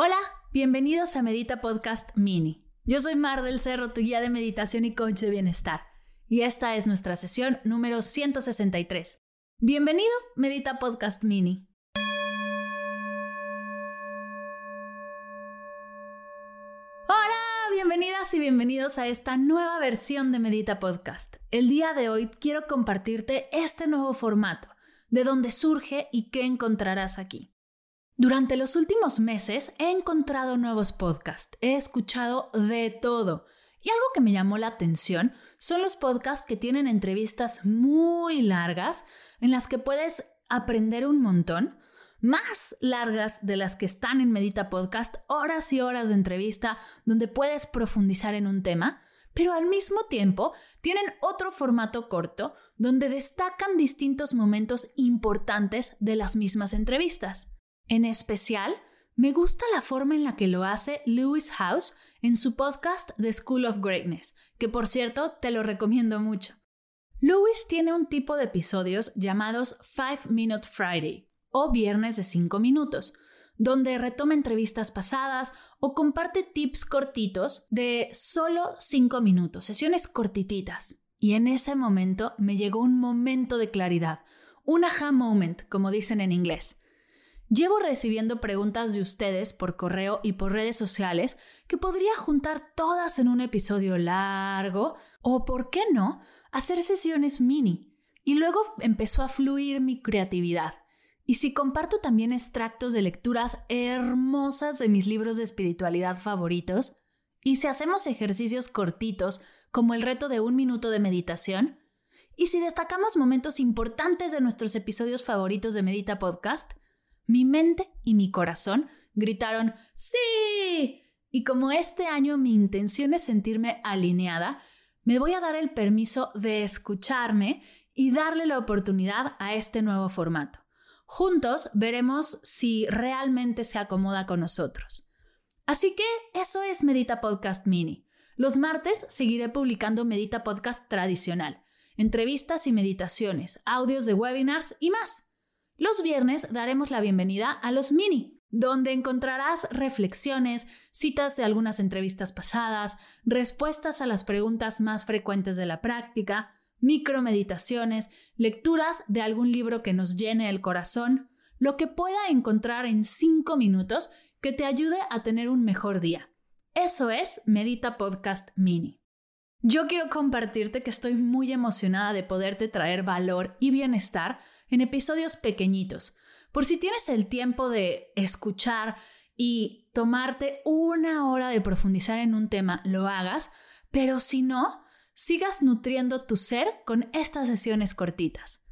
Hola, bienvenidos a Medita Podcast Mini. Yo soy Mar del Cerro, tu guía de meditación y coach de bienestar, y esta es nuestra sesión número 163. Bienvenido, Medita Podcast Mini. bienvenidas y bienvenidos a esta nueva versión de Medita Podcast. El día de hoy quiero compartirte este nuevo formato, de dónde surge y qué encontrarás aquí. Durante los últimos meses he encontrado nuevos podcasts, he escuchado de todo. Y algo que me llamó la atención son los podcasts que tienen entrevistas muy largas en las que puedes aprender un montón, más largas de las que están en Medita Podcast, horas y horas de entrevista donde puedes profundizar en un tema, pero al mismo tiempo tienen otro formato corto donde destacan distintos momentos importantes de las mismas entrevistas. En especial, me gusta la forma en la que lo hace Lewis House en su podcast The School of Greatness, que por cierto te lo recomiendo mucho. Lewis tiene un tipo de episodios llamados Five Minute Friday, o Viernes de 5 minutos, donde retoma entrevistas pasadas o comparte tips cortitos de solo 5 minutos, sesiones cortititas. Y en ese momento me llegó un momento de claridad, un aha moment, como dicen en inglés. Llevo recibiendo preguntas de ustedes por correo y por redes sociales que podría juntar todas en un episodio largo o, ¿por qué no?, hacer sesiones mini. Y luego empezó a fluir mi creatividad. Y si comparto también extractos de lecturas hermosas de mis libros de espiritualidad favoritos, y si hacemos ejercicios cortitos como el reto de un minuto de meditación, y si destacamos momentos importantes de nuestros episodios favoritos de Medita Podcast, mi mente y mi corazón gritaron ¡Sí! Y como este año mi intención es sentirme alineada, me voy a dar el permiso de escucharme y darle la oportunidad a este nuevo formato. Juntos veremos si realmente se acomoda con nosotros. Así que eso es Medita Podcast Mini. Los martes seguiré publicando Medita Podcast tradicional, entrevistas y meditaciones, audios de webinars y más. Los viernes daremos la bienvenida a los mini, donde encontrarás reflexiones, citas de algunas entrevistas pasadas, respuestas a las preguntas más frecuentes de la práctica, micromeditaciones, lecturas de algún libro que nos llene el corazón, lo que pueda encontrar en cinco minutos que te ayude a tener un mejor día. Eso es Medita Podcast Mini. Yo quiero compartirte que estoy muy emocionada de poderte traer valor y bienestar en episodios pequeñitos. Por si tienes el tiempo de escuchar y tomarte una hora de profundizar en un tema, lo hagas, pero si no, sigas nutriendo tu ser con estas sesiones cortitas.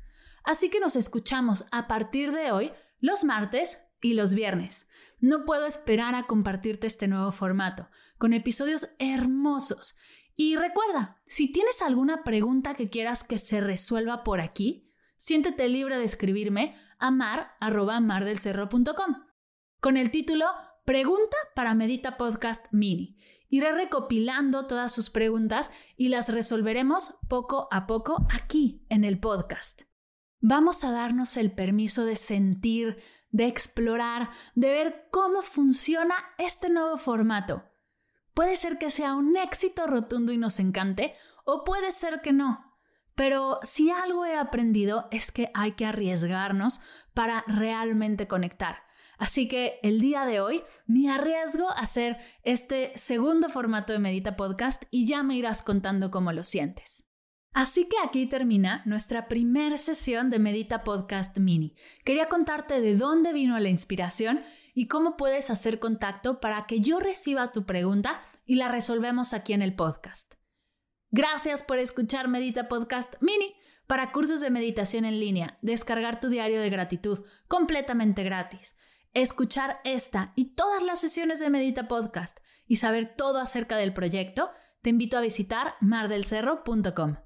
Así que nos escuchamos a partir de hoy los martes y los viernes. No puedo esperar a compartirte este nuevo formato, con episodios hermosos. Y recuerda, si tienes alguna pregunta que quieras que se resuelva por aquí, siéntete libre de escribirme a mar.mardelcerro.com con el título Pregunta para Medita Podcast Mini. Iré recopilando todas sus preguntas y las resolveremos poco a poco aquí en el podcast. Vamos a darnos el permiso de sentir, de explorar, de ver cómo funciona este nuevo formato. Puede ser que sea un éxito rotundo y nos encante, o puede ser que no. Pero si algo he aprendido es que hay que arriesgarnos para realmente conectar. Así que el día de hoy me arriesgo a hacer este segundo formato de Medita Podcast y ya me irás contando cómo lo sientes. Así que aquí termina nuestra primera sesión de Medita Podcast Mini. Quería contarte de dónde vino la inspiración y cómo puedes hacer contacto para que yo reciba tu pregunta y la resolvemos aquí en el podcast. Gracias por escuchar Medita Podcast Mini. para cursos de meditación en línea, descargar tu diario de gratitud completamente gratis, escuchar esta y todas las sesiones de Medita Podcast y saber todo acerca del proyecto, te invito a visitar mardelcerro.com.